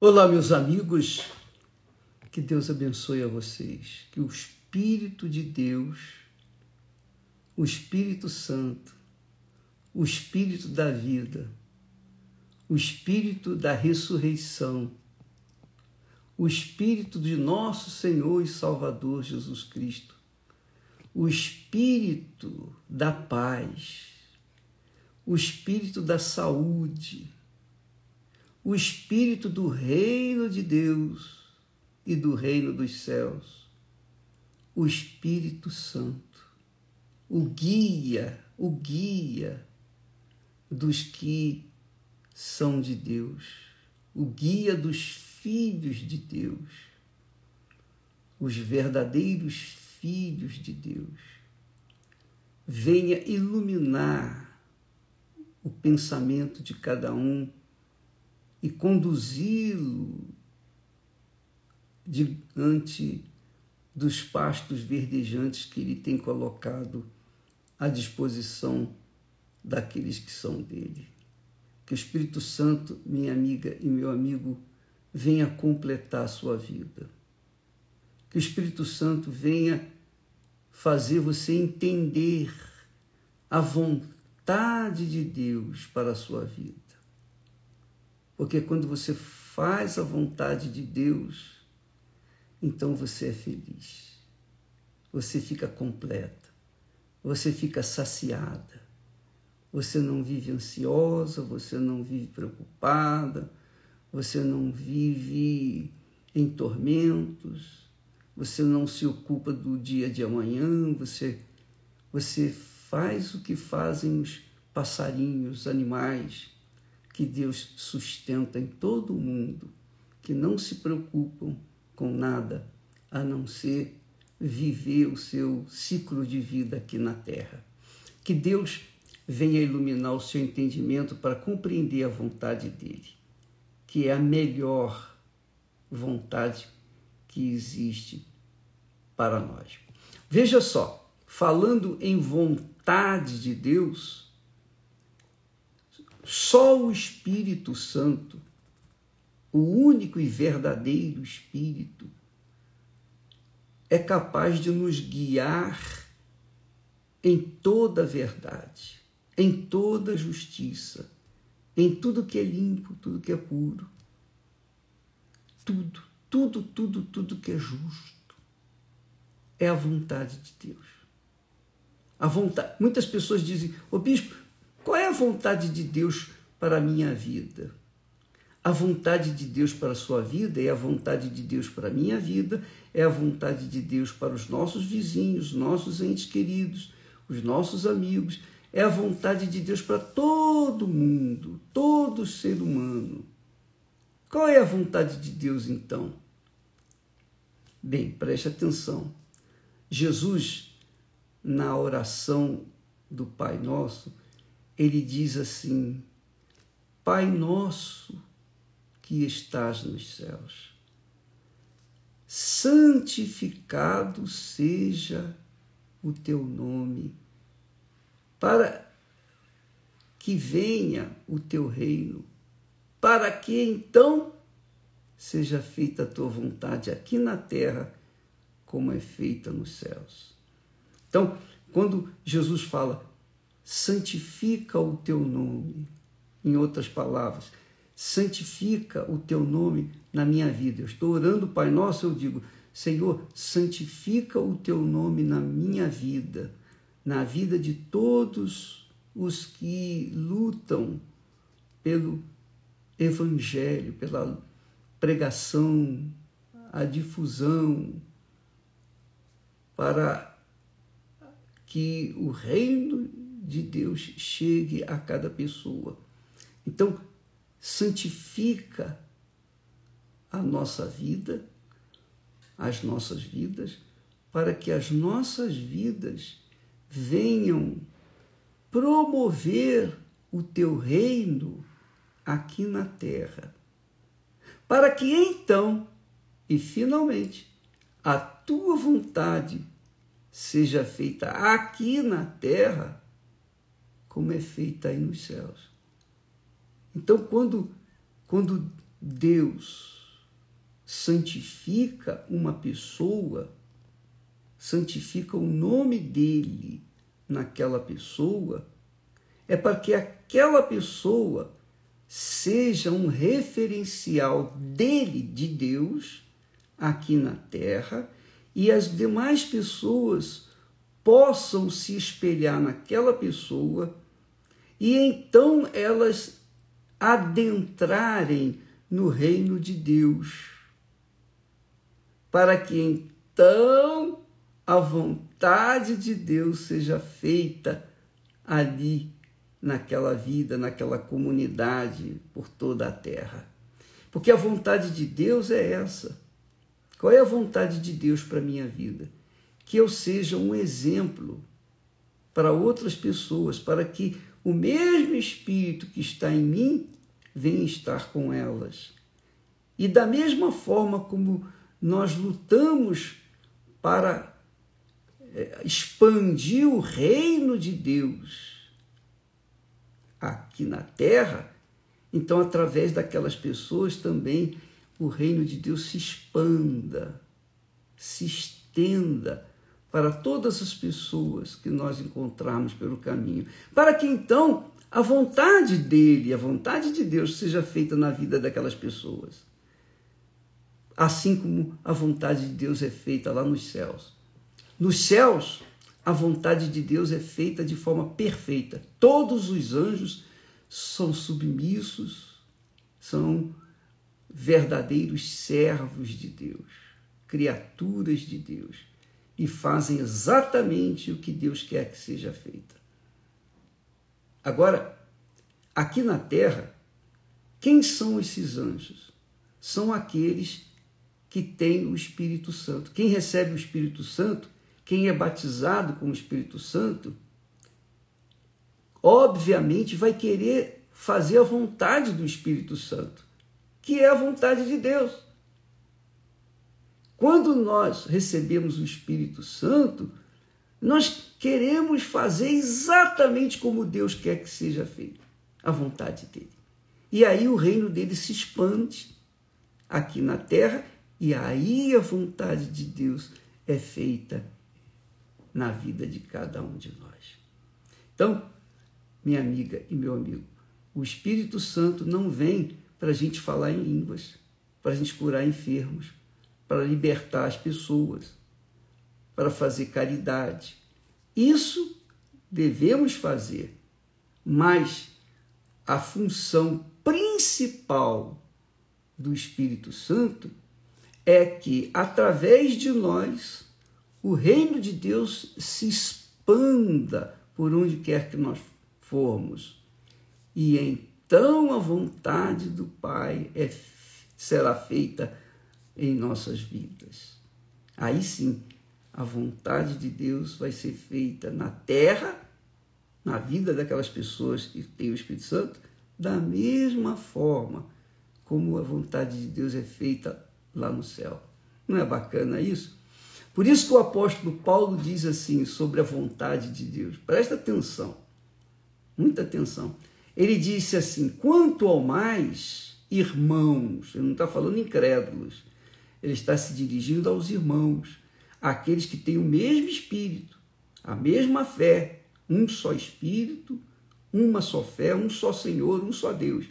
Olá, meus amigos. Que Deus abençoe a vocês. Que o Espírito de Deus, o Espírito Santo, o Espírito da vida, o Espírito da ressurreição, o Espírito de nosso Senhor e Salvador Jesus Cristo, o Espírito da paz, o Espírito da saúde, o Espírito do reino de Deus e do reino dos céus, o Espírito Santo, o guia, o guia dos que são de Deus, o guia dos filhos de Deus, os verdadeiros filhos de Deus. Venha iluminar o pensamento de cada um e conduzi-lo diante dos pastos verdejantes que ele tem colocado à disposição daqueles que são dele. Que o Espírito Santo, minha amiga e meu amigo, venha completar a sua vida. Que o Espírito Santo venha fazer você entender a vontade de Deus para a sua vida. Porque quando você faz a vontade de Deus, então você é feliz. Você fica completa. Você fica saciada. Você não vive ansiosa, você não vive preocupada, você não vive em tormentos, você não se ocupa do dia de amanhã, você, você faz o que fazem os passarinhos, os animais que Deus sustenta em todo o mundo, que não se preocupam com nada a não ser viver o seu ciclo de vida aqui na terra. Que Deus venha iluminar o seu entendimento para compreender a vontade dele, que é a melhor vontade que existe para nós. Veja só, falando em vontade de Deus, só o Espírito Santo, o único e verdadeiro Espírito, é capaz de nos guiar em toda a verdade, em toda a justiça, em tudo que é limpo, tudo que é puro. Tudo, tudo, tudo, tudo que é justo. É a vontade de Deus. A vontade. Muitas pessoas dizem, ô oh, bispo, qual é a vontade de Deus para a minha vida? A vontade de Deus para a sua vida é a vontade de Deus para a minha vida, é a vontade de Deus para os nossos vizinhos, nossos entes queridos, os nossos amigos, é a vontade de Deus para todo mundo, todo ser humano. Qual é a vontade de Deus então? Bem, preste atenção. Jesus, na oração do Pai Nosso, ele diz assim: Pai nosso que estás nos céus, santificado seja o teu nome, para que venha o teu reino, para que então seja feita a tua vontade aqui na terra, como é feita nos céus. Então, quando Jesus fala, santifica o teu nome. Em outras palavras, santifica o teu nome na minha vida. Eu estou orando, Pai Nosso, eu digo, Senhor, santifica o teu nome na minha vida, na vida de todos os que lutam pelo evangelho, pela pregação, a difusão, para que o reino de Deus chegue a cada pessoa. Então, santifica a nossa vida, as nossas vidas, para que as nossas vidas venham promover o teu reino aqui na terra. Para que então, e finalmente, a tua vontade seja feita aqui na terra como é feita aí nos céus. Então, quando, quando Deus santifica uma pessoa, santifica o nome dele naquela pessoa, é para que aquela pessoa seja um referencial dele, de Deus, aqui na terra, e as demais pessoas possam se espelhar naquela pessoa e então elas adentrarem no reino de Deus, para que então a vontade de Deus seja feita ali naquela vida, naquela comunidade, por toda a terra. Porque a vontade de Deus é essa. Qual é a vontade de Deus para a minha vida? Que eu seja um exemplo para outras pessoas, para que o mesmo Espírito que está em mim venha estar com elas. E da mesma forma como nós lutamos para eh, expandir o reino de Deus, aqui na terra, então através daquelas pessoas também o reino de Deus se expanda, se estenda para todas as pessoas que nós encontrarmos pelo caminho, para que então a vontade dele, a vontade de Deus seja feita na vida daquelas pessoas. Assim como a vontade de Deus é feita lá nos céus. Nos céus, a vontade de Deus é feita de forma perfeita. Todos os anjos são submissos, são verdadeiros servos de Deus, criaturas de Deus, e fazem exatamente o que Deus quer que seja feito. Agora, aqui na terra, quem são esses anjos? São aqueles que têm o Espírito Santo. Quem recebe o Espírito Santo quem é batizado com o Espírito Santo, obviamente vai querer fazer a vontade do Espírito Santo, que é a vontade de Deus. Quando nós recebemos o Espírito Santo, nós queremos fazer exatamente como Deus quer que seja feito, a vontade dele. E aí o reino dele se expande aqui na terra, e aí a vontade de Deus é feita na vida de cada um de nós. Então, minha amiga e meu amigo, o Espírito Santo não vem para a gente falar em línguas, para a gente curar enfermos, para libertar as pessoas, para fazer caridade. Isso devemos fazer, mas a função principal do Espírito Santo é que, através de nós, o reino de Deus se expanda por onde quer que nós formos. E então a vontade do Pai é, será feita em nossas vidas. Aí sim, a vontade de Deus vai ser feita na terra, na vida daquelas pessoas que têm o Espírito Santo, da mesma forma como a vontade de Deus é feita lá no céu. Não é bacana isso? Por isso que o apóstolo Paulo diz assim sobre a vontade de Deus. Presta atenção, muita atenção. Ele disse assim: quanto ao mais, irmãos, ele não está falando incrédulos, ele está se dirigindo aos irmãos, aqueles que têm o mesmo espírito, a mesma fé, um só espírito, uma só fé, um só Senhor, um só Deus.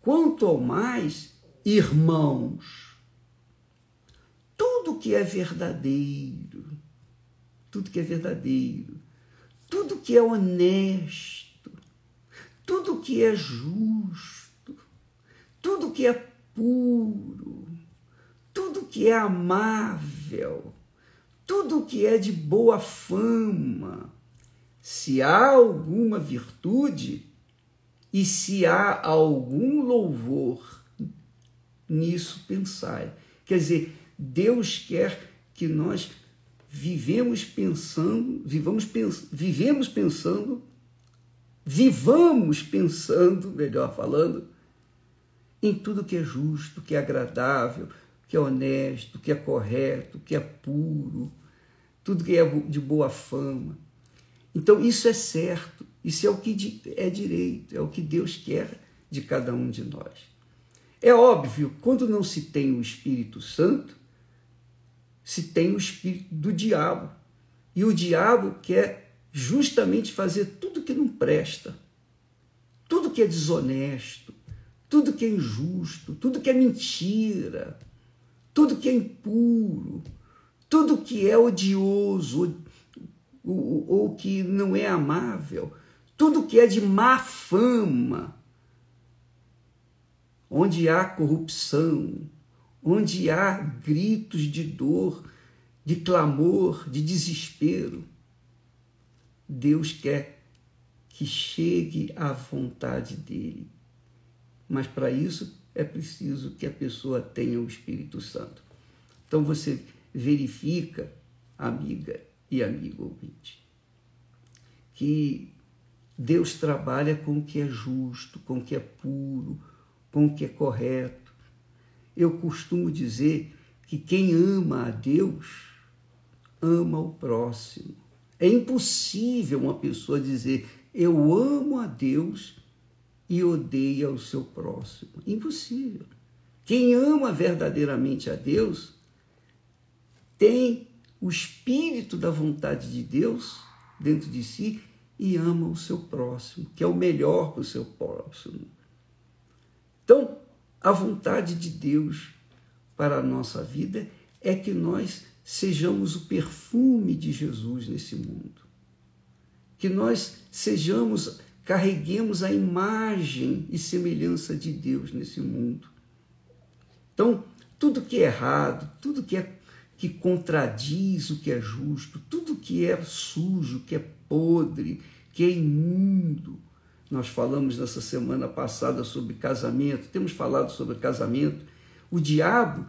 Quanto ao mais, irmãos, tudo que é verdadeiro, tudo que é verdadeiro, tudo que é honesto, tudo que é justo, tudo que é puro, que é amável, tudo que é de boa fama, se há alguma virtude e se há algum louvor, nisso pensai. Quer dizer, Deus quer que nós vivemos pensando, vivamos, pens, vivemos pensando, vivamos pensando, melhor falando, em tudo que é justo, que é agradável, que é honesto, que é correto, que é puro, tudo que é de boa fama. Então, isso é certo, isso é o que é direito, é o que Deus quer de cada um de nós. É óbvio, quando não se tem o Espírito Santo, se tem o espírito do diabo. E o diabo quer justamente fazer tudo que não presta, tudo que é desonesto, tudo que é injusto, tudo que é mentira, tudo que é impuro, tudo que é odioso ou, que não é amável, tudo que é de má fama, onde há corrupção, onde há gritos de dor, de clamor, de desespero. Deus quer que chegue à vontade dele. Mas para isso é preciso que a pessoa tenha o Espírito Santo. Então você verifica, amiga e amigo ouvinte, que Deus trabalha com o que é justo, com o que é puro, com o que é correto. Eu costumo dizer que quem ama a Deus ama o próximo. É impossível uma pessoa dizer eu amo a Deus e odeia o seu próximo. Impossível. Quem ama verdadeiramente a Deus tem o espírito da vontade de Deus dentro de si e ama o seu próximo, que é o melhor para o seu próximo. Então, a vontade de Deus para a nossa vida é que nós sejamos o perfume de Jesus nesse mundo. Que nós sejamos carreguemos a imagem e semelhança de Deus nesse mundo. Então, tudo que é errado, tudo que é que contradiz o que é justo, tudo que é sujo, que é podre, que é imundo. Nós falamos nessa semana passada sobre casamento, temos falado sobre casamento. O diabo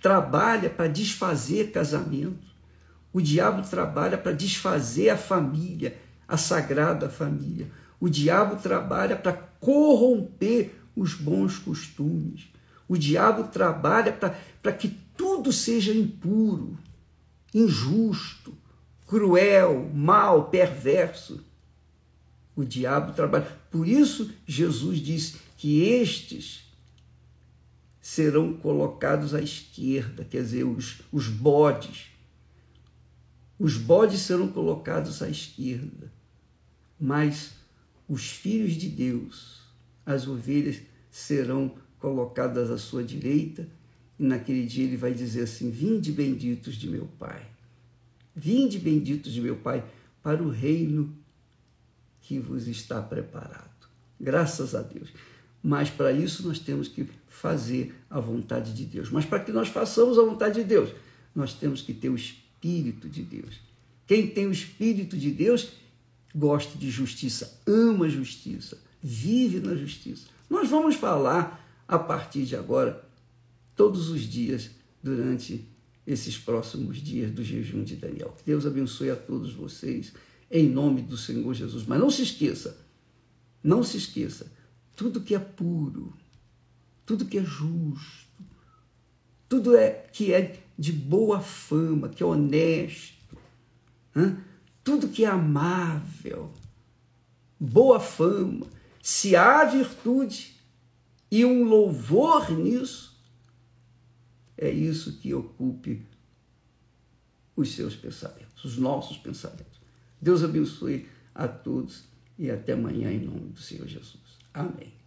trabalha para desfazer casamento. O diabo trabalha para desfazer a família, a sagrada família. O diabo trabalha para corromper os bons costumes. O diabo trabalha para que tudo seja impuro, injusto, cruel, mal, perverso. O diabo trabalha. Por isso, Jesus disse que estes serão colocados à esquerda, quer dizer, os, os bodes. Os bodes serão colocados à esquerda, mas os filhos de Deus, as ovelhas, serão colocadas à sua direita, e naquele dia ele vai dizer assim: Vinde benditos de meu Pai, vinde benditos de meu Pai para o reino que vos está preparado. Graças a Deus. Mas para isso nós temos que fazer a vontade de Deus. Mas para que nós façamos a vontade de Deus, nós temos que ter o Espírito de Deus. Quem tem o Espírito de Deus gosta de justiça, ama a justiça, vive na justiça. Nós vamos falar a partir de agora, todos os dias, durante esses próximos dias do jejum de Daniel. Que Deus abençoe a todos vocês, em nome do Senhor Jesus. Mas não se esqueça, não se esqueça, tudo que é puro, tudo que é justo, tudo é que é de boa fama, que é honesto, tudo que é amável, boa fama, se há virtude e um louvor nisso, é isso que ocupe os seus pensamentos, os nossos pensamentos. Deus abençoe a todos e até amanhã em nome do Senhor Jesus. Amém.